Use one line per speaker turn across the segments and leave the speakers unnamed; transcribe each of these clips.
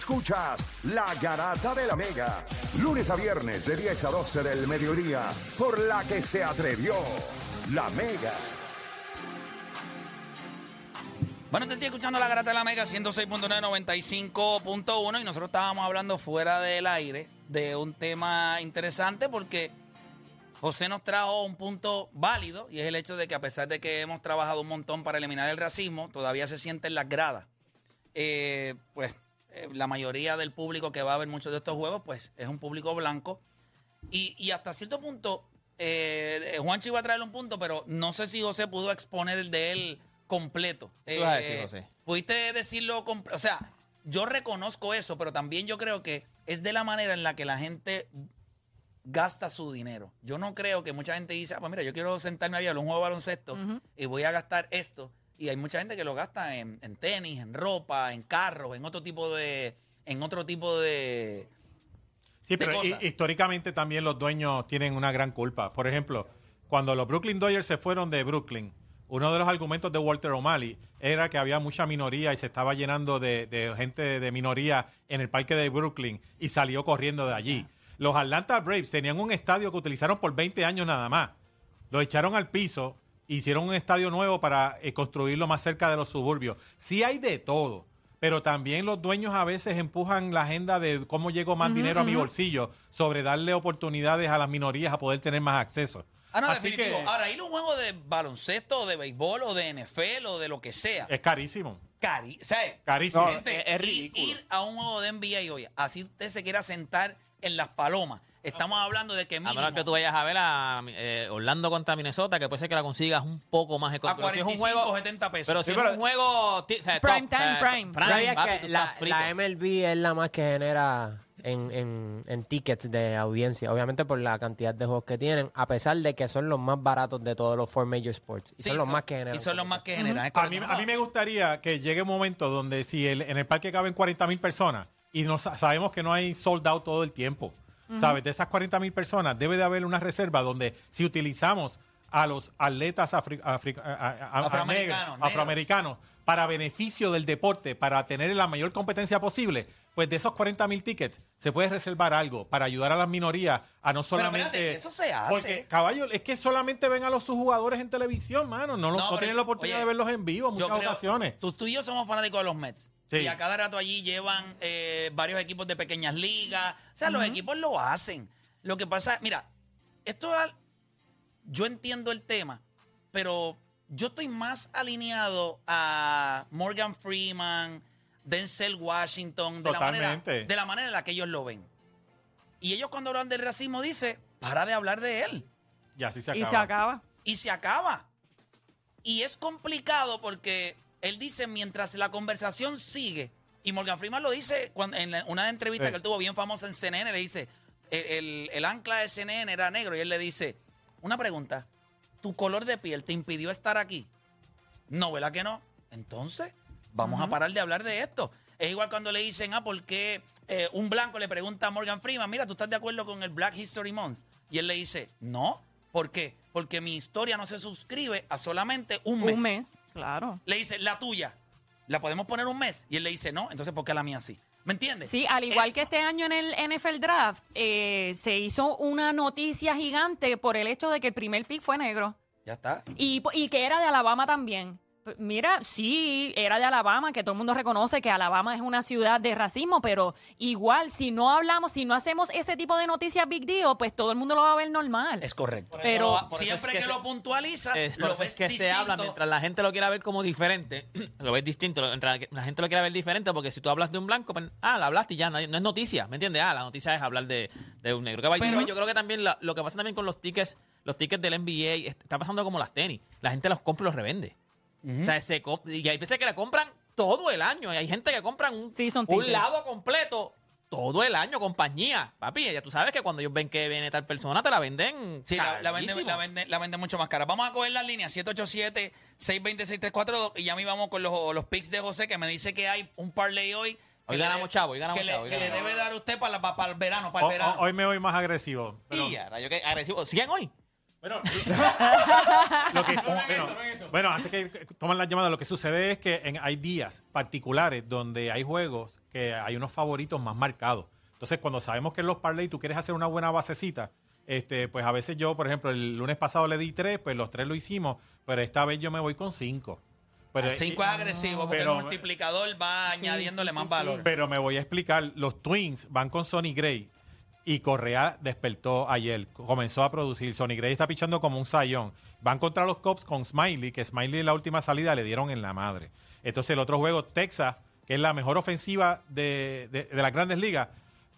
escuchas La Garata de la Mega. Lunes a viernes de 10 a 12 del mediodía. Por la que se atrevió La Mega.
Bueno, te sigue escuchando la Garata de la Mega 106.995.1 y nosotros estábamos hablando fuera del aire de un tema interesante porque José nos trajo un punto válido y es el hecho de que a pesar de que hemos trabajado un montón para eliminar el racismo, todavía se sienten las gradas. Eh, pues eh, la mayoría del público que va a ver muchos de estos juegos, pues es un público blanco. Y, y hasta cierto punto, eh, Juancho iba a traerle un punto, pero no sé si José pudo exponer el de él completo.
¿Qué vas a decir, José?
Pudiste decirlo, o sea, yo reconozco eso, pero también yo creo que es de la manera en la que la gente gasta su dinero. Yo no creo que mucha gente dice, ah, pues mira, yo quiero sentarme a ver un juego de baloncesto y voy a gastar esto. Y hay mucha gente que lo gasta en, en tenis, en ropa, en carros, en otro tipo de, en otro tipo de,
Sí, pero hi- históricamente también los dueños tienen una gran culpa. Por ejemplo, cuando los Brooklyn Dodgers se fueron de Brooklyn, uno de los argumentos de Walter O'Malley era que había mucha minoría y se estaba llenando de, de gente de minoría en el parque de Brooklyn y salió corriendo de allí. Los Atlanta Braves tenían un estadio que utilizaron por 20 años nada más. Lo echaron al piso, hicieron un estadio nuevo para eh, construirlo más cerca de los suburbios. Sí hay de todo, pero también los dueños a veces empujan la agenda de cómo llego más dinero a mi bolsillo sobre darle oportunidades a las minorías a poder tener más acceso.
Ah, no,
Así
definitivo.
que
Ahora, ir a un juego de baloncesto, o de béisbol, o de NFL, o de lo que sea.
es carísimo.
Cari o sea,
Carísimo.
No,
gente,
es- es
ir-
ridículo.
Ir, a un juego de NBA y oye, así usted se quiera sentar en las palomas. Estamos hablando de que
A
mínimo
menos que tú vayas a ver a eh, Orlando contra Minnesota, que puede ser que la consigas un poco más
a
si es
45,
un juego,
70 pesos.
pero si
Sí,
es
pero-
un juego o sea,
Prime
top,
time,
sea,
prime.
¿Sabías
papi,
que
tú
la, MLB es la más que genera en, en, en tickets de audiencia? Obviamente por la cantidad de juegos que tienen, a pesar de que son los más baratos de todos los four major sports. Y
Sí,
son los más que generan.
Y son los más que generan. es
A mí, a mí me gustaría que llegue un momento donde si el- en el parque caben 40 mil personas y no, sa- sabemos que no hay sold out todo el tiempo, ¿sabes? De esas 40 mil personas debe de haber una reserva donde si utilizamos a los atletas afri- afri- a- a- a-
Afroamericanos,
negros,
negros.
afroamericanos para beneficio del deporte, para tener la mayor competencia posible, pues de esos 40 mil tickets se puede reservar algo para ayudar a las minorías a no solamente...
espérate, eso se hace.
Porque, caballo, es que solamente ven a los sus jugadores en televisión, mano. No, los-
No,
no
pero
tienen la oportunidad
oye,
de verlos en vivo en muchas
creo-
ocasiones.
Tú, tú y yo somos fanáticos de los Mets.
Sí.
Y a cada rato allí llevan eh, varios equipos de pequeñas ligas. O sea, los equipos lo hacen. Lo que pasa, mira, esto yo entiendo el tema, pero yo estoy más alineado a Morgan Freeman, Denzel Washington, de la, manera, de la manera en la que ellos lo ven. Y ellos cuando hablan del racismo dice, para de hablar de él
Y así se
Y
acaba.
se acaba.
y se acaba. Y es complicado porque él dice, mientras la conversación sigue, y Morgan Freeman lo dice cuando, en la- una entrevista
Sí.
que él tuvo bien famosa en CNN, le dice, el, el- el ancla de CNN era negro, y él le dice, una pregunta, ¿tu color de piel te impidió estar aquí? No, ¿verdad que no? Entonces, vamos a parar de hablar de esto. Es igual cuando le dicen, ah, ¿por qué eh, un blanco le pregunta a Morgan Freeman, mira, ¿tú estás de acuerdo con el Black History Month? Y él le dice, no. ¿Por qué? Porque mi historia no se suscribe a solamente un mes.
Un mes, claro.
Le dice, la tuya, ¿la podemos poner un mes? Y él le dice, no. Entonces, ¿por qué la mía sí? ¿Me entiendes?
Sí, al igual que este año en el NFL Draft, eh, se hizo una noticia gigante por el hecho de que el primer pick fue negro.
Ya está.
Y, y que era de Alabama también. Mira, sí, era de Alabama, que todo el mundo reconoce que Alabama es una ciudad de racismo, pero igual, si no hablamos, si no hacemos ese tipo de noticias big deal, pues todo el mundo lo va a ver normal.
Es correcto.
Pero-
Por eso
Siempre
es
que,
se-
lo puntualizas,
Es,
lo ves
es que se habla mientras la gente lo quiera ver como diferente, lo ves distinto, mientras la gente lo quiera ver diferente, porque si tú hablas de un blanco, pues, ah, la hablaste y ya, no, no es noticia, ¿me entiendes? Ah, la noticia es hablar de, de un negro. Que
Pero-
yo creo que también la- lo que pasa también con los tickets, los tickets del NBA, está pasando como las tenis, la gente los compra y los revende. O sea, se comp- y hay veces que la compran todo el año, y hay gente que compran un,
Sí, son
un lado completo todo el año, compañía. Papi, ya tú sabes que cuando ellos ven que viene tal persona, te la venden.
Sí, la, la venden, la, venden, la venden mucho más cara. Vamos a coger las líneas 787-626-342 y ya me vamos con los, los picks de José que me dice que hay un parlay hoy.
Hoy
que
ganamos chavo, hoy ganamos
que le-
chavo, hoy
Que le
ganamos.
debe dar usted para, la- para el verano, para el
o-
verano.
hoy me voy más agresivo. pero-
Y a rayo que agresivo. ¿Siguen hoy?
Bueno, lo que, bueno, bueno, antes que toman la llamada, lo que sucede es que en- hay días particulares donde hay juegos que hay unos favoritos más marcados. Entonces, cuando sabemos que en los parlay tú quieres hacer una buena basecita, este, pues a veces yo, por ejemplo, el lunes pasado le di tres, pues los tres lo hicimos, pero esta vez yo me voy con cinco. Pero,
El 5 es agresivo porque
pero-
el multiplicador va
Sí,
añadiéndole
sí,
más
sí,
valor.
pero me voy a explicar. Los Twins van con Sonny Gray y Correa despertó ayer. Comenzó a producir. Sonny Gray está pichando como un sayón. Van contra los Cubs con Smiley, que Smiley en la última salida le dieron en la madre. Entonces el otro juego, Texas, que es la mejor ofensiva de, de- de las grandes ligas,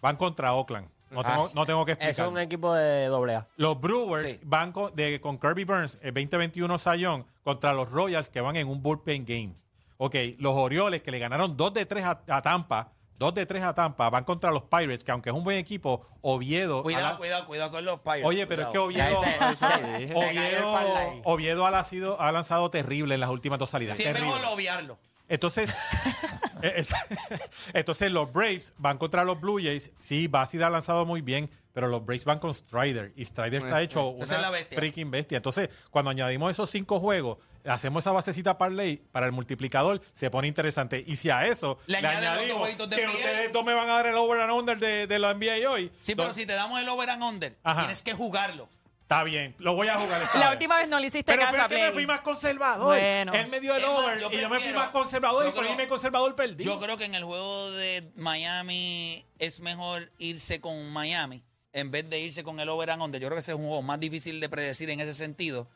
van contra Oakland. No,
Ah,
tengo, no tengo que explicar.
es un equipo de doble A.
Los Brewers
Sí.
van con, de- con Kirby Burns, el 2021 Sayón, contra los Royals que van en un bullpen game. Ok, los Orioles que le ganaron 2 de 3 a, a Tampa, 2 de 3 a Tampa, van contra los Pirates, que aunque es un buen equipo, Oviedo...
Cuidado,
la-
cuidado, cuidado con los Pirates.
Oye, pero es que. Oviedo,
Ya, ese- ese-
Oviedo. Oviedo ha, lanzado, ha lanzado terrible en las últimas dos salidas.
Sí, es
terrible.
mejor obviarlo.
Entonces, es- entonces los Braves van contra los Blue Jays. Sí, Bassett ha lanzado muy bien, pero los Braves van con Strider. Y Strider está hecho
Esa es la
una
bestia.
freaking bestia. Entonces, cuando añadimos esos cinco juegos, hacemos esa basecita parlay para el multiplicador, se pone interesante. Y si a eso
Le
le, añadimos
dos
que ustedes dos me van a dar el over and under de, de la NBA hoy,
Sí, pero
no,
si te damos el over and under,
Ajá.
tienes que jugarlo.
está bien. Lo voy a jugar
La
vez.
última vez no le hiciste
Pero
caso
fue
a
que me
Play.
fui más conservador.
Bueno.
Él me dio el over
yo
y yo me fui más conservador y por
creo-
irme conservador perdí.
Yo creo que en el juego de Miami es mejor irse con Miami en vez de irse con el over and under. Yo creo que ese es un juego más difícil de predecir en ese sentido.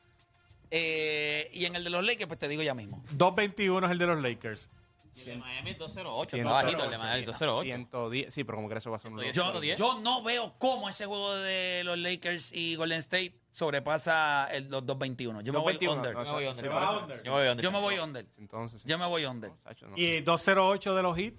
Eh, y en el de los Lakers, pues te digo ya mismo.
2.21 es el de los Lakers.
Y el de Miami es 208,
Ciento-
está bajito el de Miami, 208.
110. Sí, pero como que eso va a ser un
Yo, yo no veo cómo ese juego de los Lakers y Golden State sobrepasa el, los 2.21. Yo me voy
2.21,
under.
no,
Yo me voy under.
por eso.
Yo me voy under.
Yo me voy under.
Entonces, sí.
Yo me voy under.
Sacho, no.
Y 2.08 de los hits.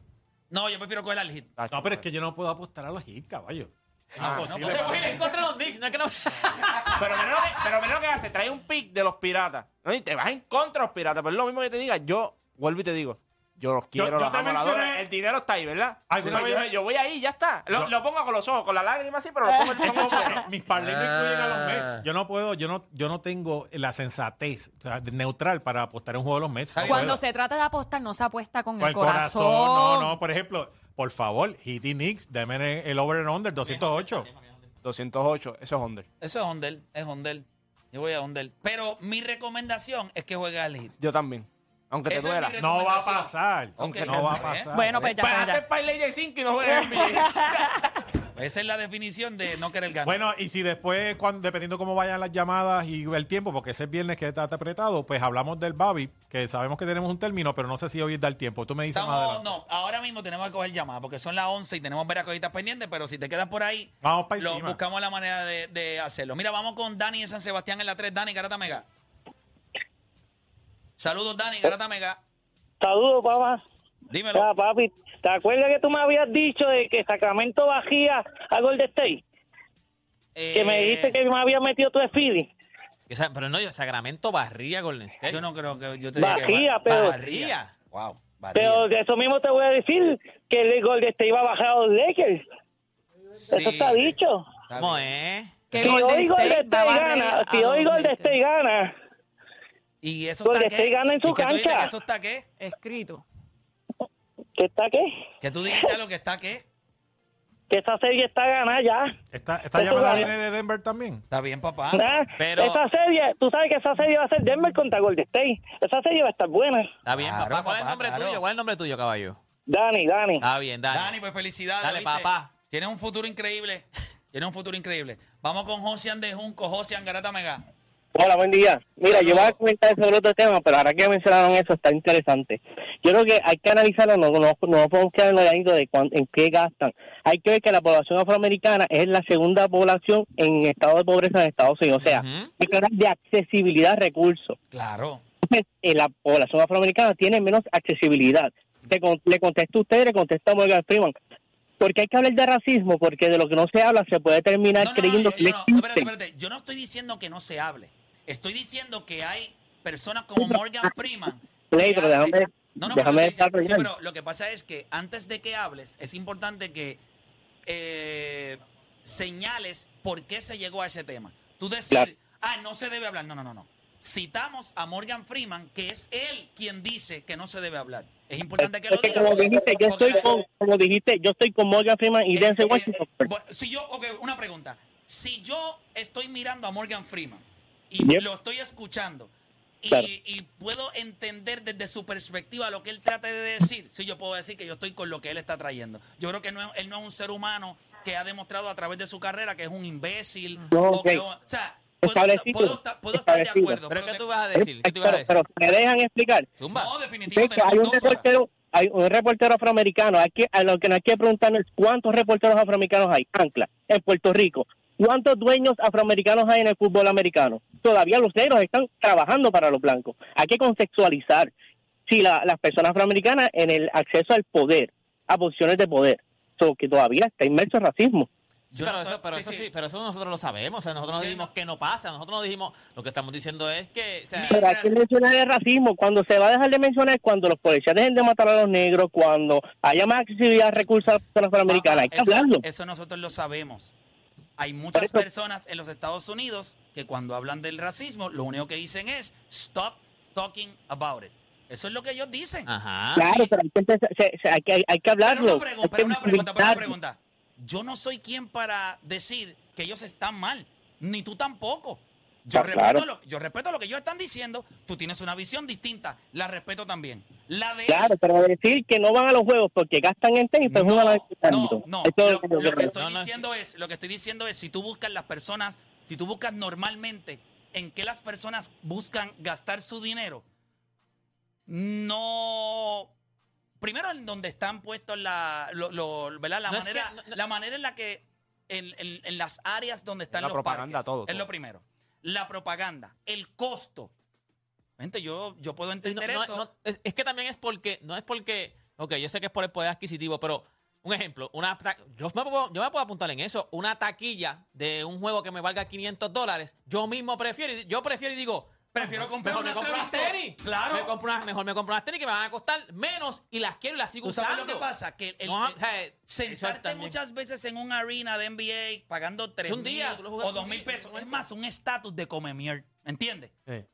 No, yo prefiero coger al hit.
Sacho,
No, pero es que yo no puedo apostar a los hits, caballo.
Ah,
Imposible.
No te voy a ir contra los Knicks, no es que no.
Pero mira lo que, pero mira lo que hace, trae un pick de los piratas. ¿no? Y te vas en contra de los piratas. Pero es lo mismo que te diga, yo vuelvo y te digo, yo los quiero,
yo
los
te
amo, los
mencioné-
El dinero está ahí, ¿verdad? Sí,
vez-
yo, yo voy ahí, ya está. Lo,
Yo-
lo pongo con los ojos, con la lágrima así, pero lo pongo, lo pongo.
Mis parlays no incluyen a los
Ah.
Mets. Yo no puedo, yo no, yo no tengo la sensatez o sea, neutral para apostar en un juego de los Mets. No
Cuando
puedo.
se trata de apostar, no se apuesta con,
Con
el corazón.
No, no, por ejemplo, por favor, Hit y Knicks, denme el over and under, 208.
208, eso es under.
Eso es under, es under. Yo voy a under. Pero mi recomendación es que juegue al hit.
Yo también. Aunque te
Esa es
duela.
mi
No va a pasar.
Ok.
no va a pasar.
Bueno, pues ya.
Pagaste
ya.
el parlay de 5 y no juegas en NBA.
Esa es la definición de no querer ganar.
Bueno, y si después, cuando, dependiendo cómo vayan las llamadas y el tiempo, porque ese viernes que está apretado, pues hablamos del Babi, que sabemos que tenemos un término, pero no sé si hoy da el tiempo. Tú me dices más
Estamos,
adelante.
no, ahora mismo tenemos que coger llamadas porque son las 11 y tenemos varias cositas pendientes, pero si te quedas por ahí,
Vamos para
lo,
encima.
buscamos la manera de, de hacerlo. Mira, vamos con Dani de San Sebastián en la 3. Dani, Garata Mega. Saludos, Dani, Garata Mega.
Saludos, papá.
Dímelo.
Ya, papi, ¿te acuerdas que tú me habías dicho de que Sacramento bajía a Golden State? Que me
Eh,
dijiste que me había metido tu.
Esa- Pero no, yo, Sacramento barría Golden State.
Yo no creo que yo te diga que
Bajía,
ba-
pero-
barría. Wow, barría.
Pero de eso mismo te voy a decir que el Golden State iba a bajar a los Lakers.
Sí,
Eso está dicho.
está
¿Cómo es?
Que
si
Golden
hoy Golden
State
gana, si hoy Golden. State gana,
¿Y eso
Golden
está qué?
State gana en su
¿Y que tú dices
cancha.
que eso está qué?
Escrito.
¿Qué está qué?
Que tú dijiste algo que está qué?
Que esa serie está ganada ya.
Esta, esta llamada viene de Denver también.
Está bien, papá.
Nah,
Pero-
Esa serie, tú sabes que esa serie va a ser Denver contra Golden State. Esa serie va a estar buena.
Está bien,
Claro,
papá. ¿Cuál es el nombre
claro.
tuyo? ¿Cuál es el nombre tuyo, caballo?
Dani, Dani.
Está bien, Dani.
Dani, pues felicidades.
Dale,
¿viste?
papá.
Tienes un futuro increíble. Tienes un futuro increíble. Vamos con Josian de Junco. Josian, Garata Mega.
Hola, buen día. Mira,
Saludos.
yo voy a comentar sobre otro tema, pero ahora que mencionaron eso, está interesante. Yo creo que hay que analizarlo, no, no, no podemos quedar en el de cuán- en qué gastan. Hay que ver que la población afroamericana es la segunda población en estado de pobreza en Estados Unidos. O sea,
Ujú.
hay que hablar de accesibilidad a recursos.
Claro.
Entonces, eh, la población afroamericana tiene menos accesibilidad. Le, le contesto a usted, le contesto a Morgan Freeman. Porque hay que hablar de racismo, porque de lo que no se habla se puede terminar
No, no, no,
creyendo
yo-
que no
no, espérate, espérate. Yo no estoy diciendo que no se hable. Estoy diciendo que hay personas como Morgan Freeman.
Play, pero
hace-
déjame-
no, no,
déjame
pero, sí, lo que pasa es que antes de que hables, es importante que eh, señales por qué se llegó a ese tema. Tú decir,
Claro.
ah, no se debe hablar. No, no, no, no. Citamos a Morgan Freeman, que es él quien dice que no se debe hablar. Es importante que lo diga.
como dijiste, yo estoy con, como dijiste, yo estoy con Morgan Freeman y
Eh,
Denzel
eh,
Washington.
eh, si yo, ok, una pregunta. Si yo estoy mirando a Morgan Freeman y
Yep.
lo estoy escuchando y,
Claro.
y puedo entender desde su perspectiva lo que él trata de decir, sí, yo puedo decir que yo estoy con lo que él está trayendo. Yo creo que no es- él no es un ser humano que ha demostrado a través de su carrera que es un imbécil.
No,
o que-
ok.
o sea, puedo, estar, puedo estar de acuerdo.
¿Pero qué tú vas a decir? ¿Qué tú ibas a
Pero,
decir?
pero me dejan explicar.
Zumba.
No,
que hay un reportero, hay un reportero afroamericano. Hay que, a lo que nos hay que preguntarnos es cuántos reporteros afroamericanos hay. Ancla, en Puerto Rico. ¿Cuántos dueños afroamericanos hay en el fútbol americano? Todavía los negros están trabajando para los blancos. Hay que contextualizar si la- las personas afroamericanas en el acceso al poder, a posiciones de poder, so, que todavía está inmerso en racismo.
Yo
pero eso,
estoy-
pero
sí,
eso
sí.
sí, pero eso nosotros lo sabemos. O sea, nosotros no dijimos que no pasa. Nosotros no dijimos, lo que estamos diciendo es que, o sea,
Pero hay que mencionar el racismo. Cuando se va a dejar de mencionar, cuando los policías dejen de matar a los negros, cuando haya más accesibilidad a recursos a las personas afroamericanas. Hay que
eso,
hablarlo.
eso nosotros lo sabemos. Hay muchas
eso-
personas en los Estados Unidos que cuando hablan del racismo, lo único que dicen es stop talking about it. Eso es lo que ellos dicen.
ajá.
Claro,
sí.
pero hay que, empezar- se- se- hay que, hay que
Pero
hablarlo.
una, pregunta,
hay
pero
que
una pregunta, pero una pregunta. Yo no soy quien para decir que ellos están mal, ni tú tampoco. Yo,
Ah,
respeto
claro.
lo, yo respeto lo que ellos están diciendo, tú tienes una visión distinta, la respeto también. La de
Claro, pero decir que no van a los juegos porque gastan en tenis, pues
no,
al
no, no.
Eso es
Lo,
lo que
estoy
No, no,
diciendo es, lo que estoy diciendo es, si tú buscas las personas, si tú buscas normalmente en qué las personas buscan gastar su dinero, no. Primero en donde están puestos la, lo- lo- ¿verdad? la
No es
manera,
que-
la manera en la que en, en- en las áreas donde están
La
los
propaganda,
parques,
todo,
es
todo.
lo primero. La propaganda, el costo. Gente, yo, yo puedo
No,
entender
no,
eso.
no, es, es que también es porque, no es porque, ok, yo sé que es por el poder adquisitivo, pero un ejemplo, una yo, me puedo, yo me puedo apuntar en eso, una taquilla de un juego que me valga 500 dólares, yo mismo prefiero, yo prefiero y digo,
Prefiero comprar
mejor me
una
compro unas tenis,
Claro.
me compro unas- mejor me compro unas tenis que me van a costar menos y las quiero y las sigo
¿Tú sabes
usando.
lo que pasa? Que el,
No,
el-
o sea,
sentarte muchas veces en un arena de NBA pagando tres
un día,
mil
tú lo juegas
o dos
un
mil
día,
pesos.
eso
Es más, un estatus de come mier, ¿entiendes?
Sí.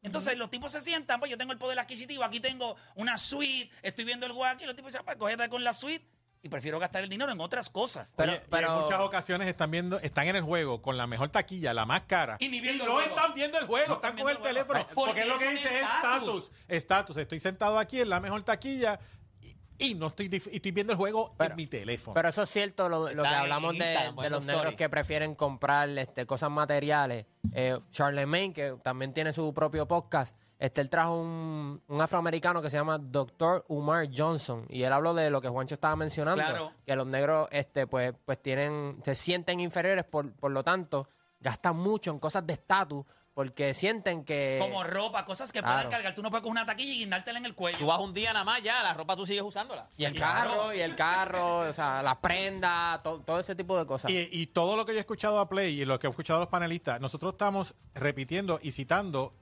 Entonces los tipos se sientan, pues yo tengo el poder adquisitivo, aquí tengo una suite, estoy viendo el juego aquí, los tipos dicen, pues cógete con la suite y prefiero gastar el dinero en otras cosas.
Pero-
Oye, y
pero-
en muchas ocasiones están viendo, están en el juego con la mejor taquilla, la más cara.
Y ni viendo el
no
juego.
están viendo el juego,
No
están
están
con el teléfono.
Porque
Porque, es lo que dice es
estatus.
estatus. Estoy sentado aquí en la mejor taquilla y, y no estoy, y estoy viendo el juego
Pero-
en mi teléfono.
Pero eso es cierto, lo, lo que hablamos de, de los negros que prefieren comprar este, cosas materiales. Eh, Charlemagne, que también tiene su propio podcast, este, él trajo un, un afroamericano que se llama Dr. Umar Johnson. Y él habló de lo que Juancho estaba mencionando,
Claro.
que los negros este, pues, pues tienen, se sienten inferiores, por, por lo tanto, gastan mucho en cosas de estatus, porque sienten que...
Como ropa, cosas que
claro.
pueden cargar. Tú no puedes coger una taquilla y guindártela en el cuello.
Tú vas un día nada más ya, la ropa tú sigues usándola.
y el
Claro.
carro, y el carro, o sea, las prendas, to- todo ese tipo de cosas.
Y, y todo lo que yo he escuchado a Play y lo que he escuchado a los panelistas, nosotros estamos repitiendo y citando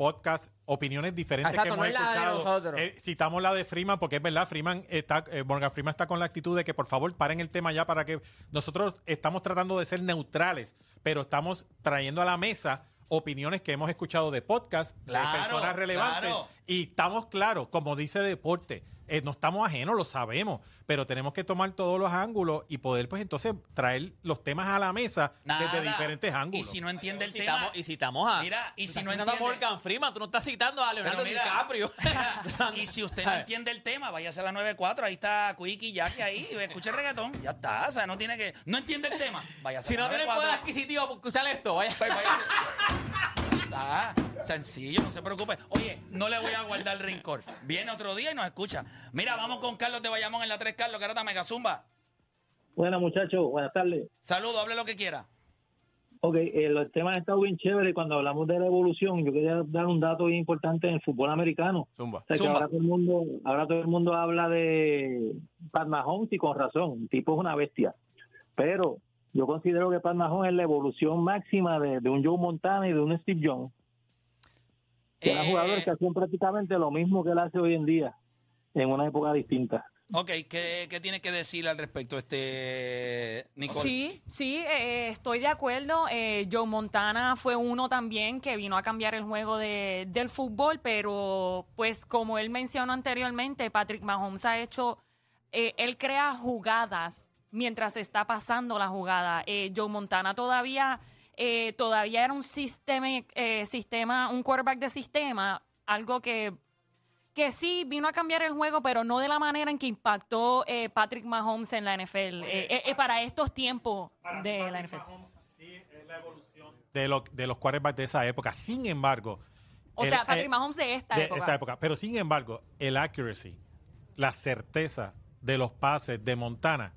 podcast, opiniones diferentes
Exacto,
que
no
hemos
es la de
escuchado.
nosotros.
Eh, citamos la de Freeman porque es verdad, Freeman está, eh, Morgan Freeman está con la actitud de que por favor paren el tema ya para que nosotros estamos tratando de ser neutrales, pero estamos trayendo a la mesa opiniones que hemos escuchado de podcast,
Claro,
de personas relevantes
claro.
y estamos claros, como dice Deporte, eh, no estamos ajenos, lo sabemos, pero tenemos que tomar todos los ángulos y poder pues entonces traer los temas a la mesa
Nada.
desde diferentes ángulos.
Y si no entiende el
Citamos-
tema.
y citamos a.
Mira, y si no entiende-
a Morgan Freeman, tú no estás citando a Leonardo
mira,
DiCaprio.
y si usted no entiende el tema, váyase a la 94, ahí está Quickie, Jackie ahí, escucha el reggaetón, ya está, o sea, no tiene que, no entiende el tema, váyase
si
a la
no tienes poder
94.
adquisitivo por escuchar esto, vaya.
Pues váyase. sencillo, no se preocupe. Oye, no le voy a guardar rencor. Viene otro día y nos escucha. Mira, vamos con Carlos de Bayamón en la 3 Carlos, Carata Megazumba.
Buenas muchachos, buenas tardes.
Saludos, hable lo que quiera.
Ok, eh, los temas han estado bien chéveres. Cuando hablamos de la evolución, yo quería dar un dato bien importante en el fútbol americano.
Zumba.
O sea, que
Zumba.
ahora todo el mundo, ahora todo el mundo habla de Pat Mahomes y con razón. El tipo es una bestia. Pero yo considero que Pat Mahomes es la evolución máxima de, de un Joe Montana y de un Steve Jones. Que eran
Eh,
jugadores que hacían prácticamente lo mismo que él hace hoy en día, en una época distinta.
Ok, ¿qué, qué tiene que decir al respecto este Nicole?
Sí, sí, eh, estoy de acuerdo. Eh, Joe Montana fue uno también que vino a cambiar el juego de- del fútbol, pero pues como él mencionó anteriormente, Patrick Mahomes ha hecho, eh, él crea jugadas mientras está pasando la jugada. Eh, Joe Montana todavía, eh, todavía era un sistema, eh, sistema, un quarterback de sistema, algo que que sí vino a cambiar el juego, pero no de la manera en que impactó eh, Patrick Mahomes en la NFL, eh, eh, eh, para estos tiempos de la NFL.
de, lo- de los quarterbacks de esa época. Sin embargo,
O
el-
sea, Patrick
eh,
Mahomes de esta
de
época.
esta época. Pero sin embargo, el accuracy, la certeza de los pases de Montana,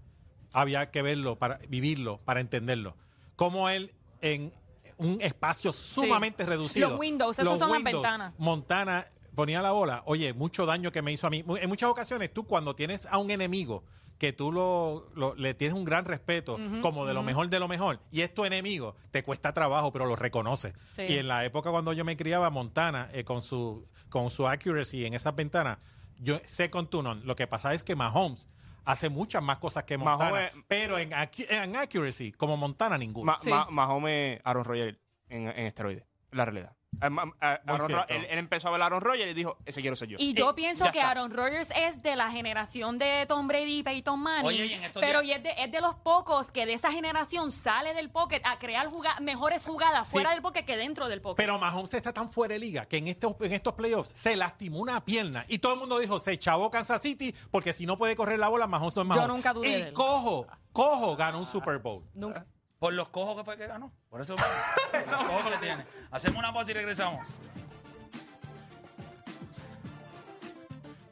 había que verlo para vivirlo, para entenderlo. Como él en un espacio sumamente reducido.
Los windows, esos son las ventanas.
Montana ponía la bola. Oye, mucho daño que me hizo a mí. En muchas ocasiones, tú cuando tienes a un enemigo que tú lo, lo- le tienes un gran respeto, como de lo mejor de lo mejor, y es tu enemigo, te cuesta trabajo, pero lo reconoces.
Sí.
Y en la época cuando yo me criaba, Montana, eh, con su con su accuracy en esas ventanas, yo sé con tu non. Lo que pasa es que Mahomes hace muchas más cosas que Montana, pero en, acu- en accuracy, como Montana, ninguno.
Ma-
Sí.
Ma- Mahomes, Aaron Rodgers en, en esteroides. La realidad. Aaron. Ro- él, él empezó a ver a Aaron Rodgers y dijo, ese quiero ser yo.
Y yo
Eh,
pienso
ya
que
está.
Aaron Rodgers es de la generación de Tom Brady y Peyton Manning.
Oye, y en estos
pero
días-
y es, de, es de los pocos que de esa generación sale del pocket a crear juga- mejores jugadas
Sí.
fuera del pocket que dentro del pocket.
Pero Mahomes está tan fuera de liga que en estos, en estos playoffs se lastimó una pierna y todo el mundo dijo, se chavó Kansas City porque si no puede correr la bola, Mahomes no es Mahomes.
nunca dudé de
Y
él.
cojo, cojo ganó un Super Bowl.
Nunca.
Por los cojos que fue que ganó. Por eso. los cojos que tiene. Hacemos una pausa y regresamos.